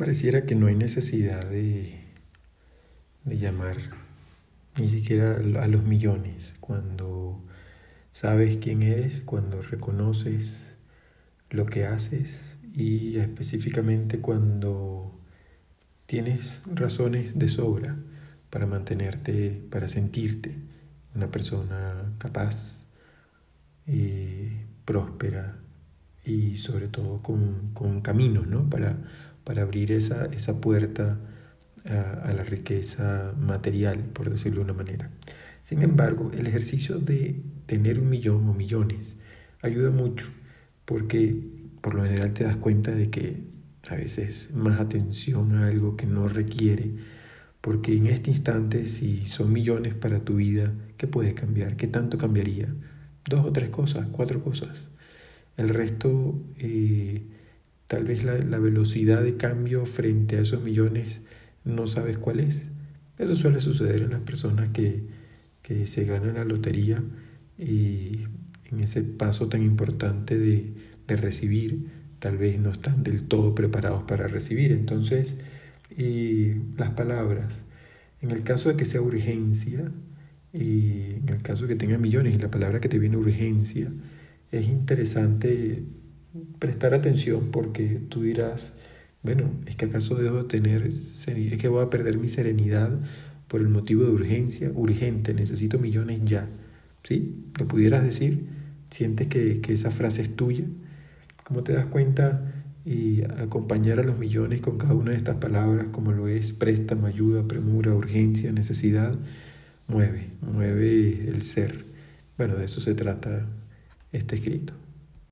Pareciera que no hay necesidad de, de llamar ni siquiera a los millones cuando sabes quién eres, cuando reconoces lo que haces y específicamente cuando tienes razones de sobra para mantenerte, para sentirte una persona capaz, eh, próspera y sobre todo con, con caminos ¿no? para, para abrir esa, esa puerta a, a, la riqueza material, por decirlo de una manera. Sin embargo, el ejercicio de tener un millón o millones ayuda mucho porque por lo general te das cuenta de que a veces más atención a algo que no requiere, porque en este instante si son millones para tu vida, ¿qué puede cambiar? ¿Qué tanto cambiaría? Dos o tres cosas, cuatro cosas. El resto, eh, tal vez la, la velocidad de cambio frente a esos millones no sabes cuál es. Eso suele suceder en las personas que, que se ganan la lotería y en ese paso tan importante de, de recibir, tal vez no están del todo preparados para recibir. Entonces, y las palabras, en el caso de que sea urgencia, y en el caso de que tenga millones y la palabra que te viene urgencia, es interesante prestar atención porque tú dirás, bueno, es que acaso dejo de tener, es que voy a perder mi serenidad por el motivo de urgencia, urgente, necesito millones ya. ¿Sí? ¿Lo pudieras decir? ¿Sientes que, que esa frase es tuya? ¿Cómo te das cuenta y acompañar a los millones con cada una de estas palabras, como lo es préstamo, ayuda, premura, urgencia, necesidad? Mueve, mueve el ser. Bueno, de eso se trata este escrito.